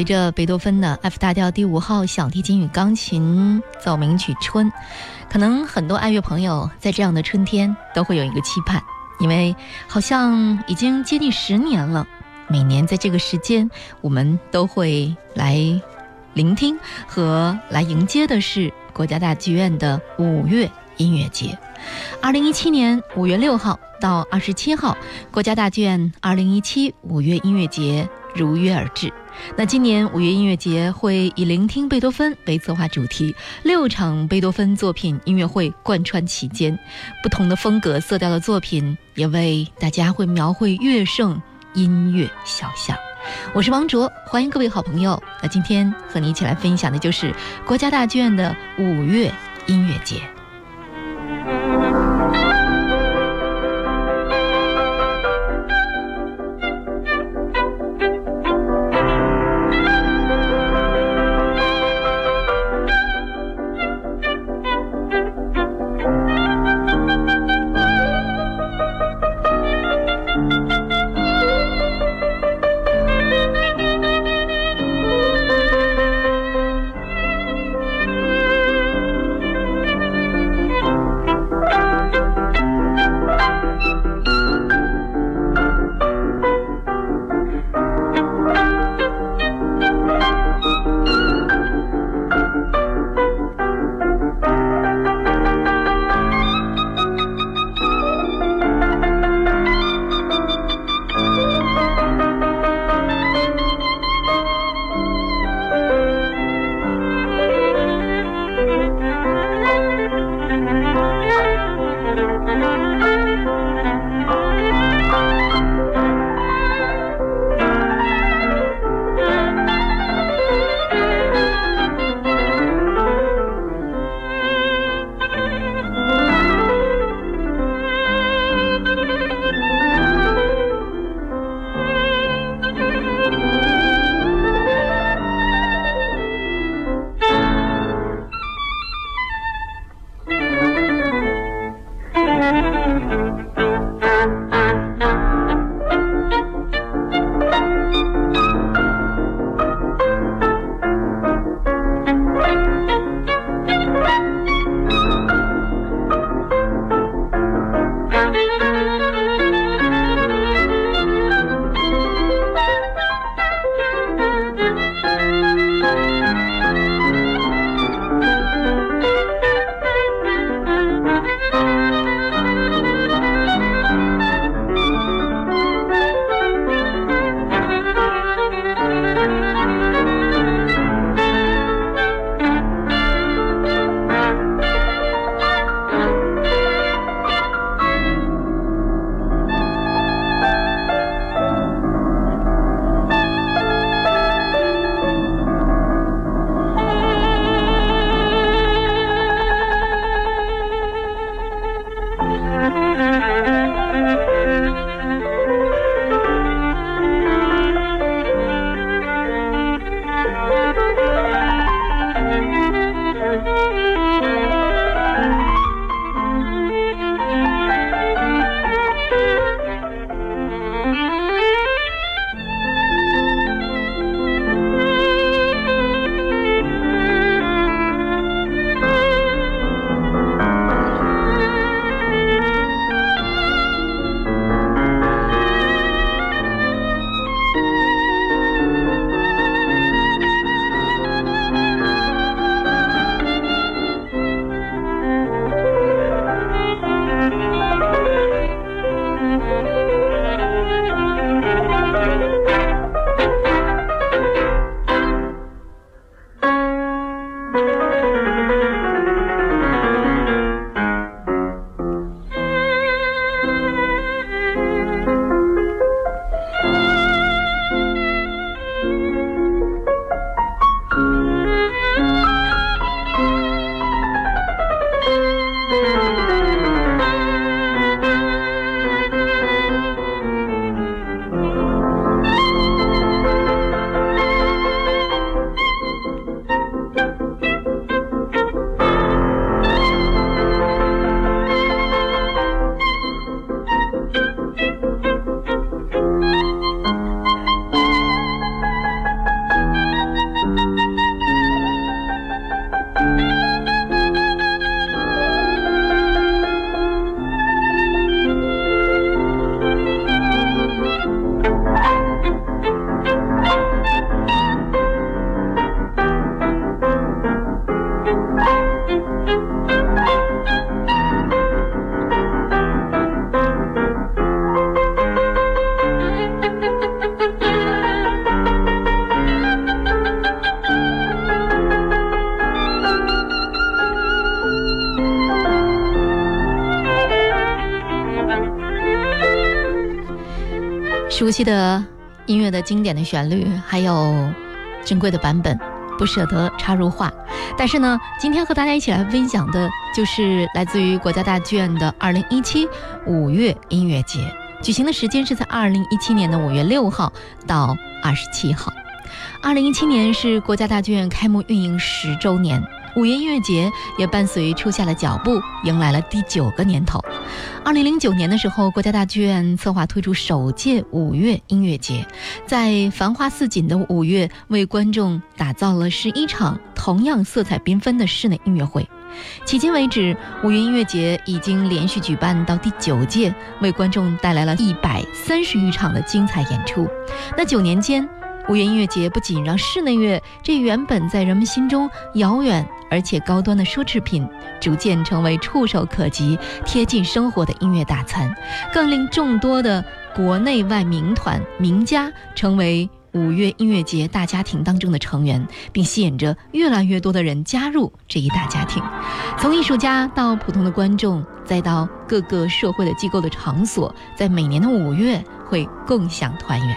随着贝多芬的 F 大调第五号小提琴与钢琴奏鸣曲《春》，可能很多爱乐朋友在这样的春天都会有一个期盼，因为好像已经接近十年了。每年在这个时间，我们都会来聆听和来迎接的是国家大剧院的五月音乐节。二零一七年五月六号到二十七号，国家大剧院二零一七五月音乐节如约而至。那今年五月音乐节会以聆听贝多芬为策划主题，六场贝多芬作品音乐会贯穿其间，不同的风格色调的作品也为大家会描绘乐圣音乐肖像。我是王卓，欢迎各位好朋友。那今天和你一起来分享的就是国家大剧院的五月音乐节。悉的音乐的经典的旋律，还有珍贵的版本，不舍得插入画。但是呢，今天和大家一起来分享的，就是来自于国家大剧院的二零一七五月音乐节，举行的时间是在二零一七年的五月六号到二十七号。二零一七年是国家大剧院开幕运营十周年。五月音乐节也伴随出下了脚步，迎来了第九个年头。二零零九年的时候，国家大剧院策划推出首届五月音乐节，在繁花似锦的五月，为观众打造了十一场同样色彩缤纷的室内音乐会。迄今为止，五月音乐节已经连续举办到第九届，为观众带来了一百三十余场的精彩演出。那九年间，五月音乐节不仅让室内乐这原本在人们心中遥远而且高端的奢侈品，逐渐成为触手可及、贴近生活的音乐大餐，更令众多的国内外名团名家成为五月音乐节大家庭当中的成员，并吸引着越来越多的人加入这一大家庭。从艺术家到普通的观众，再到各个社会的机构的场所，在每年的五月会共享团圆。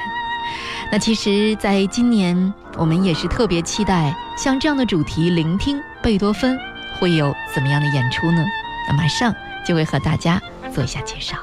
那其实，在今年，我们也是特别期待像这样的主题，聆听贝多芬会有怎么样的演出呢？那马上就会和大家做一下介绍。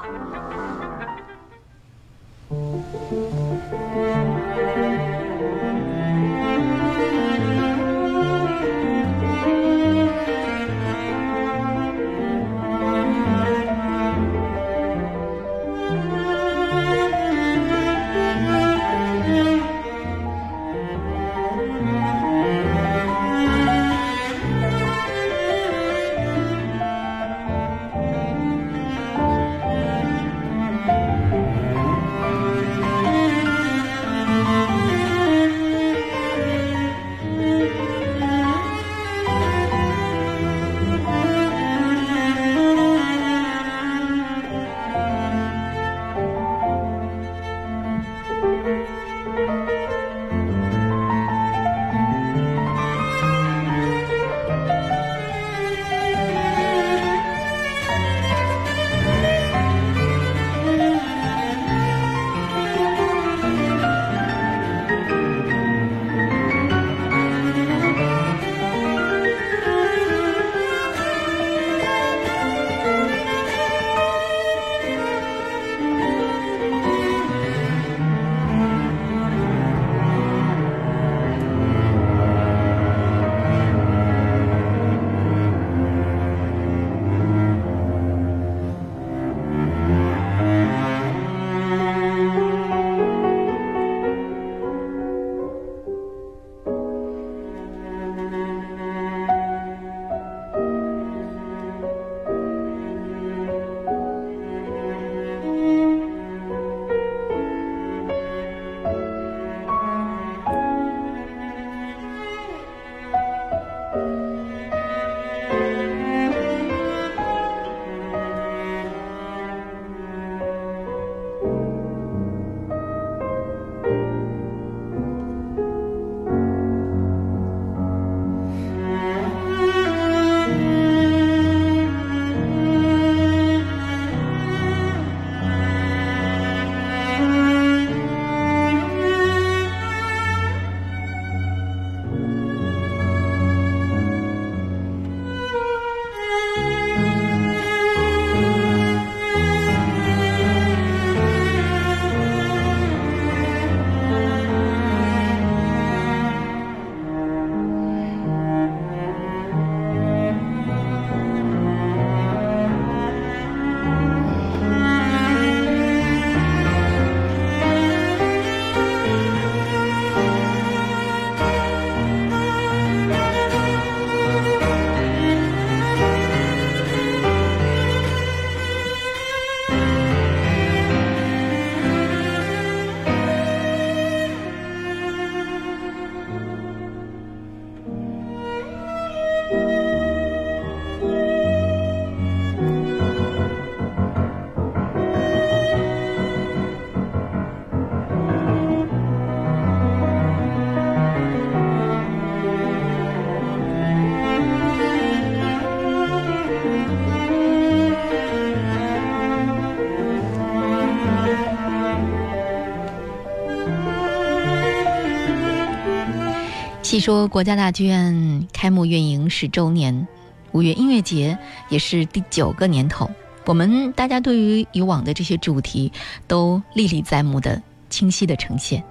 细说国家大剧院开幕运营十周年，五月音乐节也是第九个年头。我们大家对于以往的这些主题都历历在目的清晰的呈现，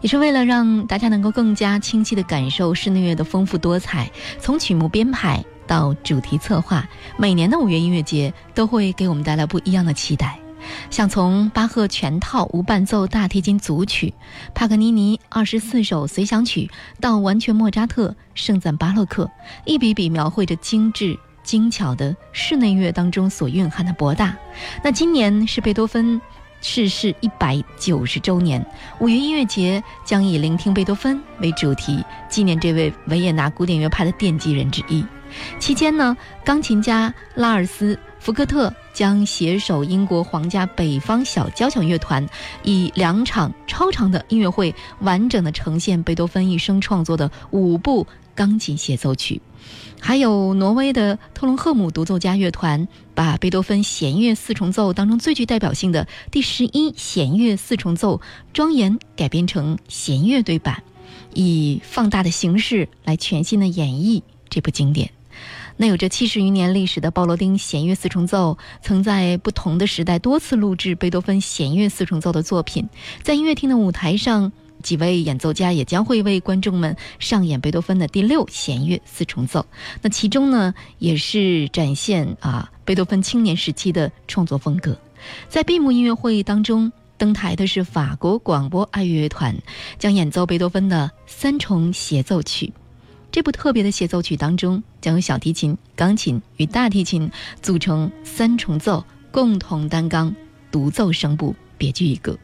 也是为了让大家能够更加清晰的感受室内乐的丰富多彩。从曲目编排到主题策划，每年的五月音乐节都会给我们带来不一样的期待。像从巴赫全套无伴奏大提琴组曲、帕格尼尼二十四首随想曲，到完全莫扎特盛赞巴洛克，一笔笔描绘着精致精巧的室内乐当中所蕴含的博大。那今年是贝多芬逝世一百九十周年，五月音乐节将以聆听贝多芬为主题，纪念这位维也纳古典乐派的奠基人之一。期间呢，钢琴家拉尔斯·福克特。将携手英国皇家北方小交响乐团，以两场超长的音乐会，完整的呈现贝多芬一生创作的五部钢琴协奏曲。还有挪威的特隆赫姆独奏家乐团，把贝多芬弦乐四重奏当中最具代表性的第十一弦乐四重奏庄严改编成弦乐对版，以放大的形式来全新的演绎这部经典。那有着七十余年历史的鲍罗丁弦乐四重奏，曾在不同的时代多次录制贝多芬弦乐四重奏的作品。在音乐厅的舞台上，几位演奏家也将会为观众们上演贝多芬的第六弦乐四重奏。那其中呢，也是展现啊贝多芬青年时期的创作风格。在闭幕音乐会当中，登台的是法国广播爱乐乐团，将演奏贝多芬的三重协奏曲。这部特别的协奏曲当中，将由小提琴、钢琴与大提琴组成三重奏，共同担纲独奏声部，别具一格。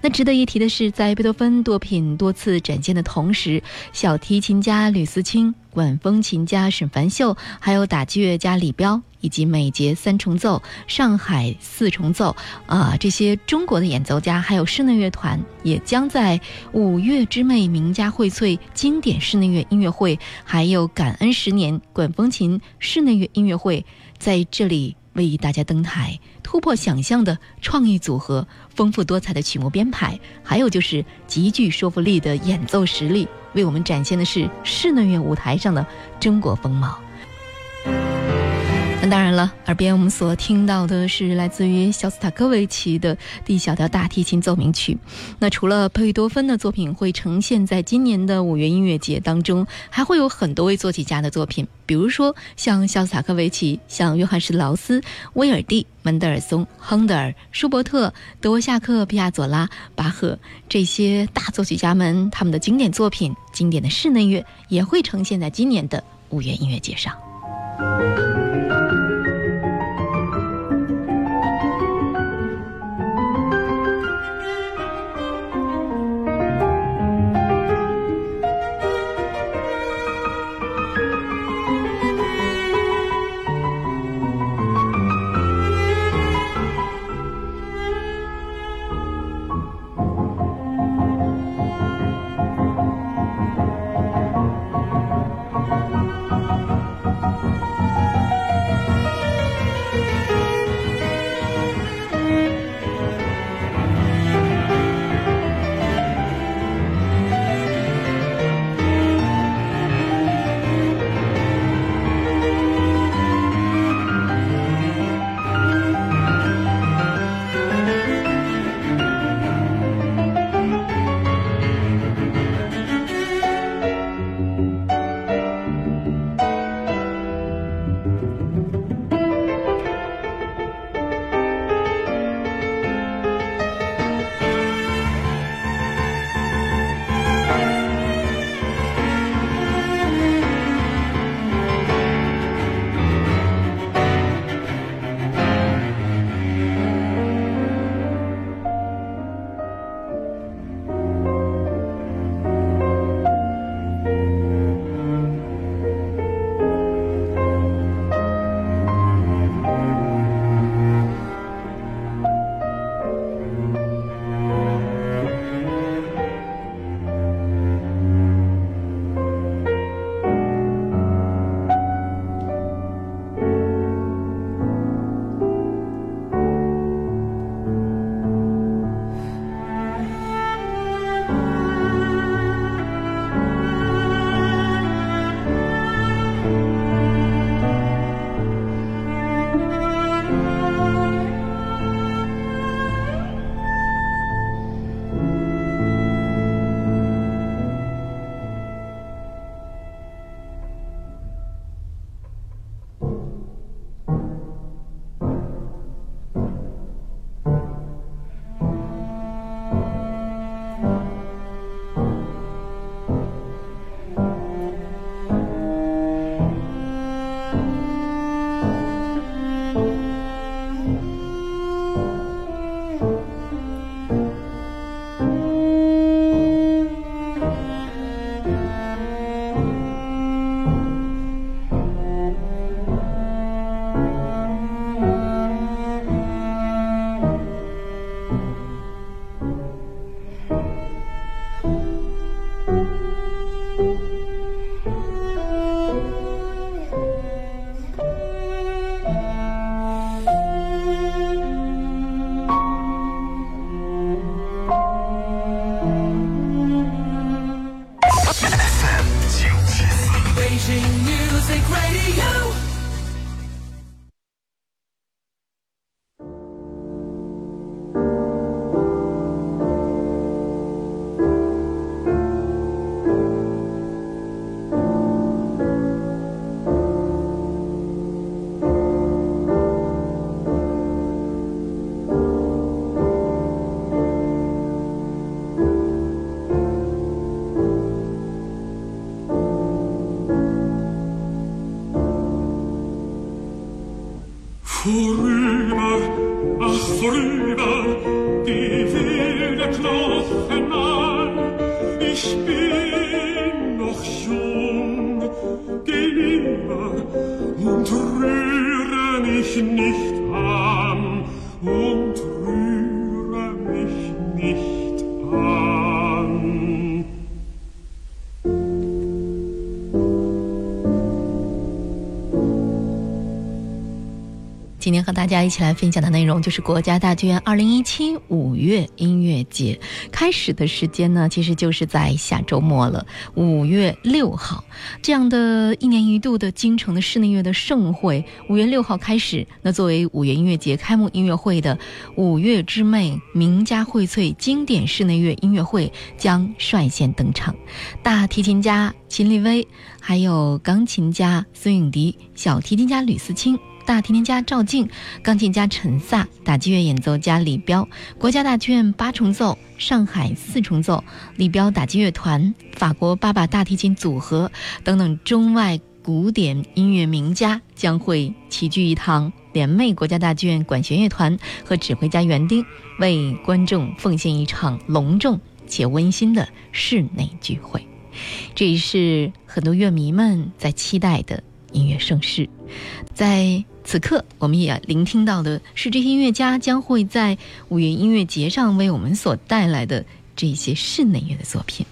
那值得一提的是，在贝多芬作品多次展现的同时，小提琴家吕思清、管风琴家沈凡秀，还有打击乐家李彪，以及美节三重奏、上海四重奏啊，这些中国的演奏家，还有室内乐团，也将在五月之魅名家荟萃经典室内乐音乐会，还有感恩十年管风琴室内乐音乐会，在这里。为大家登台，突破想象的创意组合，丰富多彩的曲目编排，还有就是极具说服力的演奏实力，为我们展现的是室内乐舞台上的中国风貌。当然了，耳边我们所听到的是来自于肖斯塔科维奇的 D 小调大提琴奏鸣曲。那除了贝多芬的作品会呈现在今年的五月音乐节当中，还会有很多位作曲家的作品，比如说像肖斯塔科维奇、像约翰施劳斯、威尔第、门德尔松、亨德尔、舒伯特、德沃夏克、皮亚佐拉、巴赫这些大作曲家们，他们的经典作品、经典的室内乐也会呈现在今年的五月音乐节上。Thank you. 今天和大家一起来分享的内容就是国家大剧院二零一七五月音乐节开始的时间呢，其实就是在下周末了，五月六号。这样的一年一度的京城的室内乐的盛会，五月六号开始。那作为五月音乐节开幕音乐会的五月之魅名家荟萃经典室内乐音乐会将率先登场，大提琴家秦立威，还有钢琴家孙颖迪，小提琴家吕思清。大提琴家赵静，钢琴家陈萨，打击乐演奏家李彪，国家大剧院八重奏、上海四重奏、李彪打击乐团、法国八把大提琴组合等等中外古典音乐名家将会齐聚一堂，联袂国家大剧院管弦乐团和指挥家园丁，为观众奉献一场隆重且温馨的室内聚会。这也是很多乐迷们在期待的音乐盛事，在。此刻，我们也聆听到的是这些音乐家将会在五月音乐节上为我们所带来的这些室内乐的作品。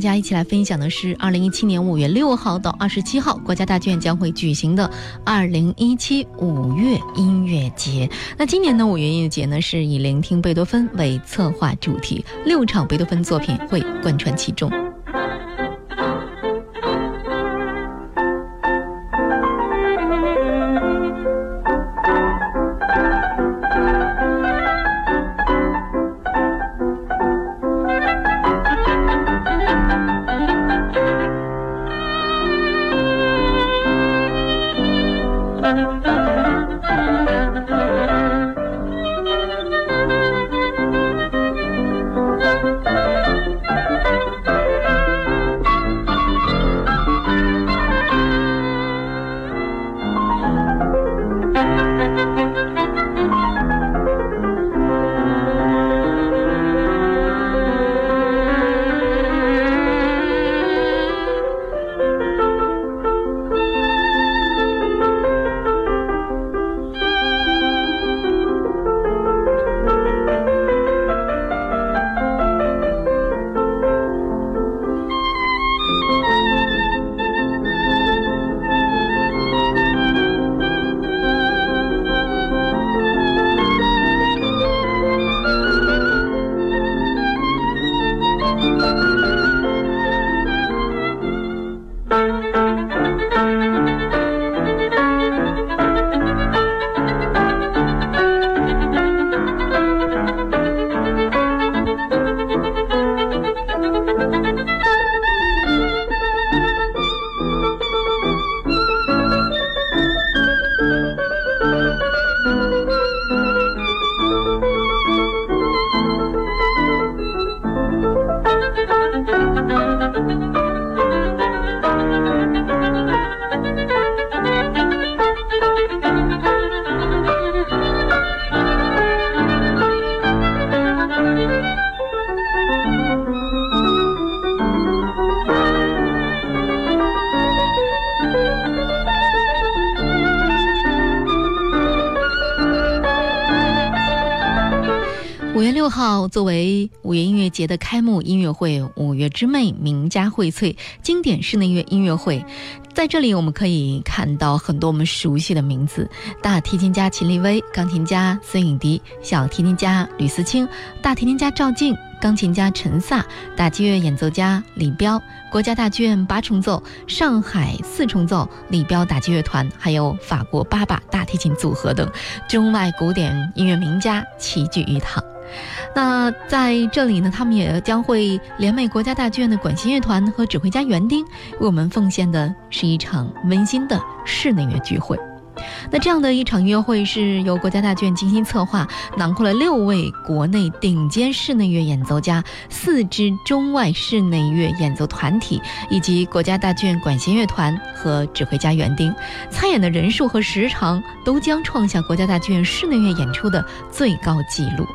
大家一起来分享的是，二零一七年五月六号到二十七号，国家大剧院将会举行的二零一七五月音乐节。那今年的五月音乐节呢，是以聆听贝多芬为策划主题，六场贝多芬作品会贯穿其中。作为五月音乐节的开幕音乐会，《五月之魅》名家荟萃，经典室内乐音乐会，在这里我们可以看到很多我们熟悉的名字：大提琴家秦立威、钢琴家孙颖迪、小提琴家吕思清、大提琴家赵静、钢琴家陈萨、打击乐演奏家李彪、国家大剧院八重奏、上海四重奏、李彪打击乐团，还有法国八把大提琴组合等中外古典音乐名家齐聚一堂。那在这里呢，他们也将会联袂国家大剧院的管弦乐团和指挥家园丁，为我们奉献的是一场温馨的室内乐聚会。那这样的一场音乐会是由国家大剧院精心策划，囊括了六位国内顶尖室内乐演奏家、四支中外室内乐演奏团体，以及国家大剧院管弦乐团和指挥家园丁。参演的人数和时长都将创下国家大剧院室内乐演出的最高纪录。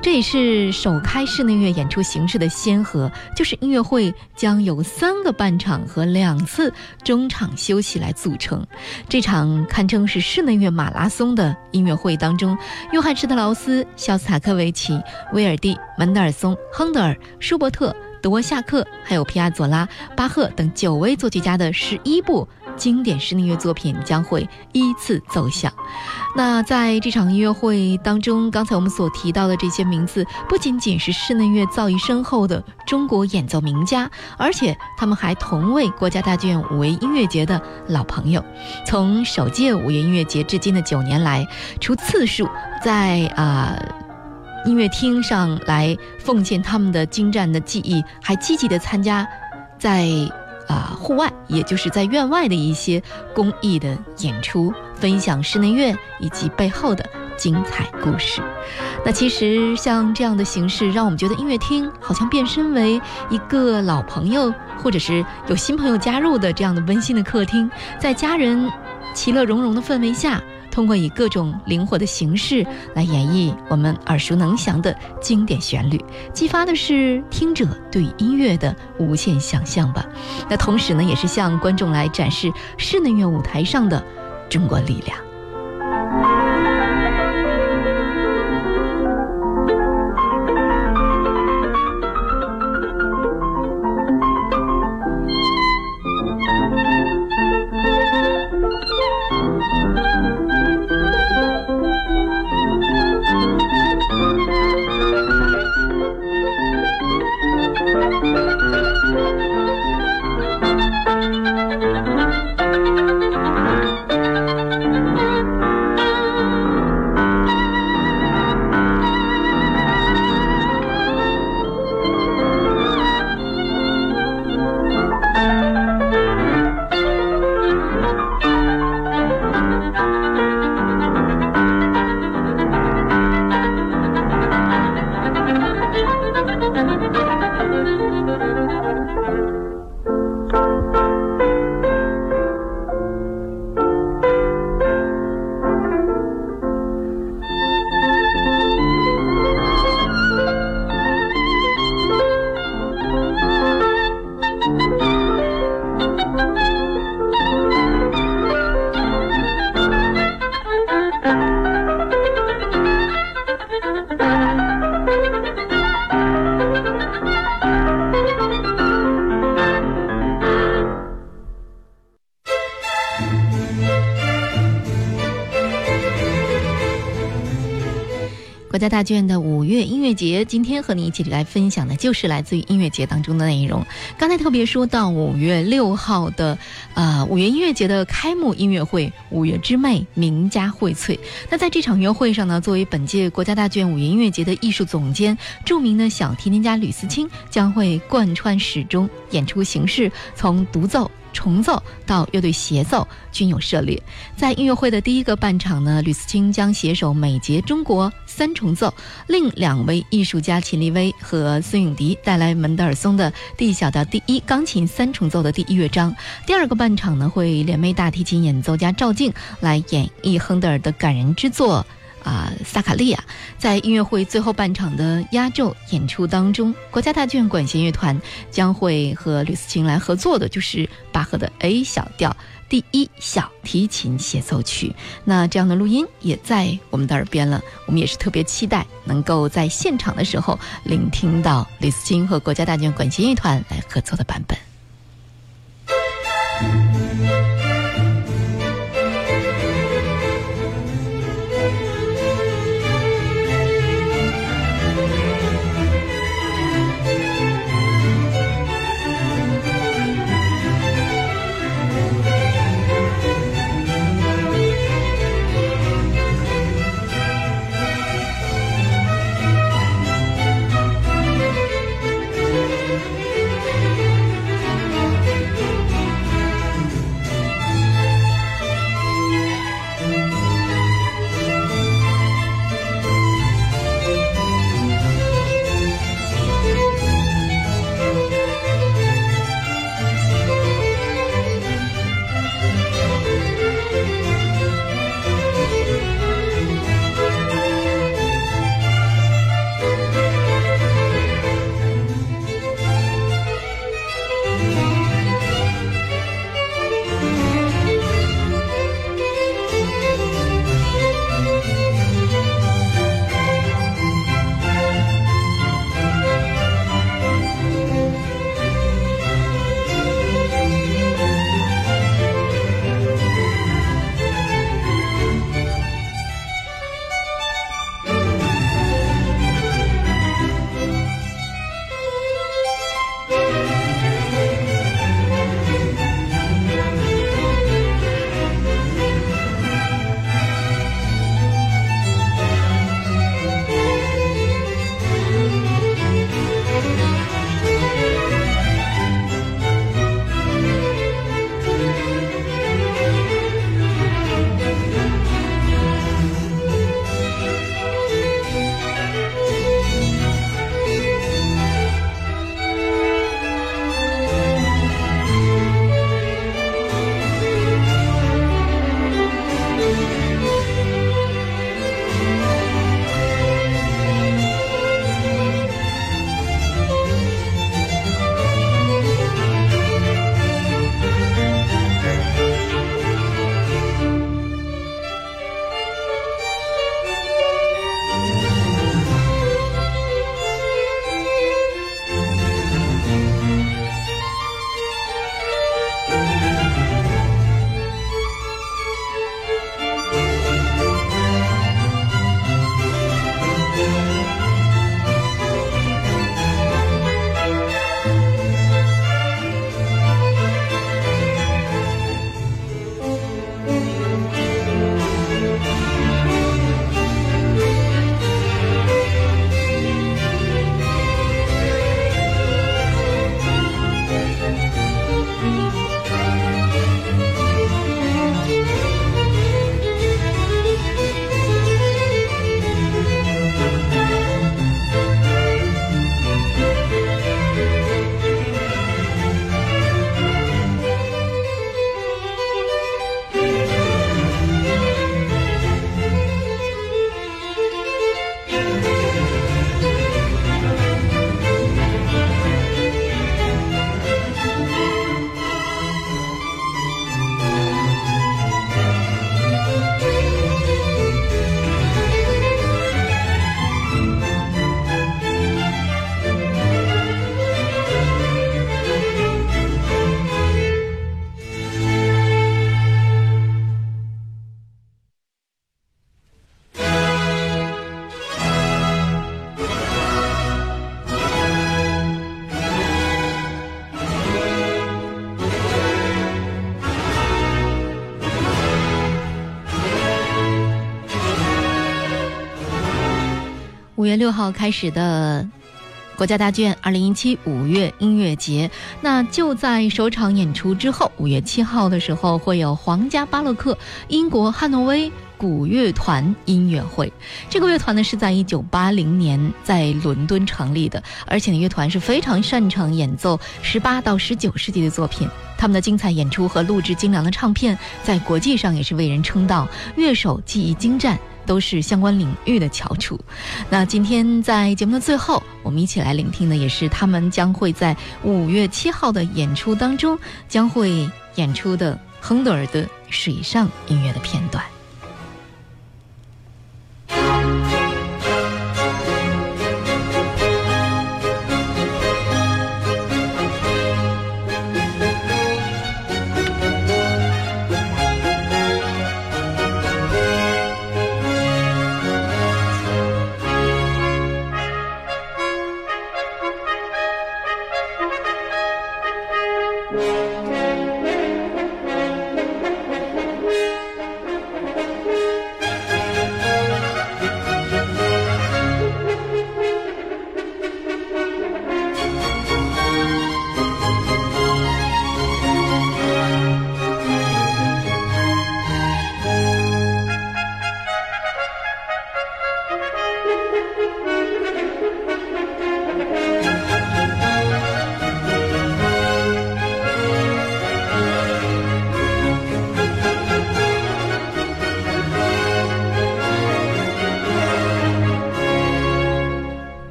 这也是首开室内乐演出形式的先河，就是音乐会将有三个半场和两次中场休息来组成。这场堪称是室内乐马拉松的音乐会当中，约翰施特劳斯、肖斯塔科维奇、威尔第、门德尔松、亨德尔、舒伯特。德沃夏克，还有皮亚佐拉、巴赫等九位作曲家的十一部经典室内乐作品将会依次奏响。那在这场音乐会当中，刚才我们所提到的这些名字，不仅仅是室内乐造诣深厚的中国演奏名家，而且他们还同为国家大剧院五维音乐节的老朋友。从首届五月音乐节至今的九年来，除次数在啊。音乐厅上来奉献他们的精湛的技艺，还积极的参加在啊户外，也就是在院外的一些公益的演出，分享室内乐以及背后的精彩故事。那其实像这样的形式，让我们觉得音乐厅好像变身为一个老朋友，或者是有新朋友加入的这样的温馨的客厅，在家人其乐融融的氛围下。通过以各种灵活的形式来演绎我们耳熟能详的经典旋律，激发的是听者对音乐的无限想象吧。那同时呢，也是向观众来展示室内乐舞台上的中国力量。国家大剧院的五月音乐节，今天和你一起来分享的就是来自于音乐节当中的内容。刚才特别说到五月六号的，呃，五月音乐节的开幕音乐会《五月之魅》名家荟萃。那在这场音乐会上呢，作为本届国家大剧院五月音乐节的艺术总监，著名的小提琴家吕思清将会贯穿始终，演出形式从独奏。重奏到乐队协奏均有涉猎。在音乐会的第一个半场呢，吕思清将携手美捷中国三重奏，另两位艺术家秦立威和孙永迪带来门德尔松的 D 小调第一钢琴三重奏的第一乐章。第二个半场呢，会联袂大提琴演奏家赵静来演绎亨德尔的感人之作。啊，萨卡利亚在音乐会最后半场的压轴演出当中，国家大剧院管弦乐团将会和吕思琴来合作的，就是巴赫的 A 小调第一小提琴协奏曲。那这样的录音也在我们的耳边了，我们也是特别期待能够在现场的时候聆听到吕思琴和国家大剧院管弦乐团来合作的版本。月六号开始的国家大剧院二零一七五月音乐节。那就在首场演出之后，五月七号的时候会有皇家巴洛克英国汉诺威。古乐团音乐会，这个乐团呢是在一九八零年在伦敦成立的，而且呢乐团是非常擅长演奏十八到十九世纪的作品。他们的精彩演出和录制精良的唱片，在国际上也是为人称道。乐手技艺精湛，都是相关领域的翘楚。那今天在节目的最后，我们一起来聆听的也是他们将会在五月七号的演出当中将会演出的亨德尔的水上音乐的片段。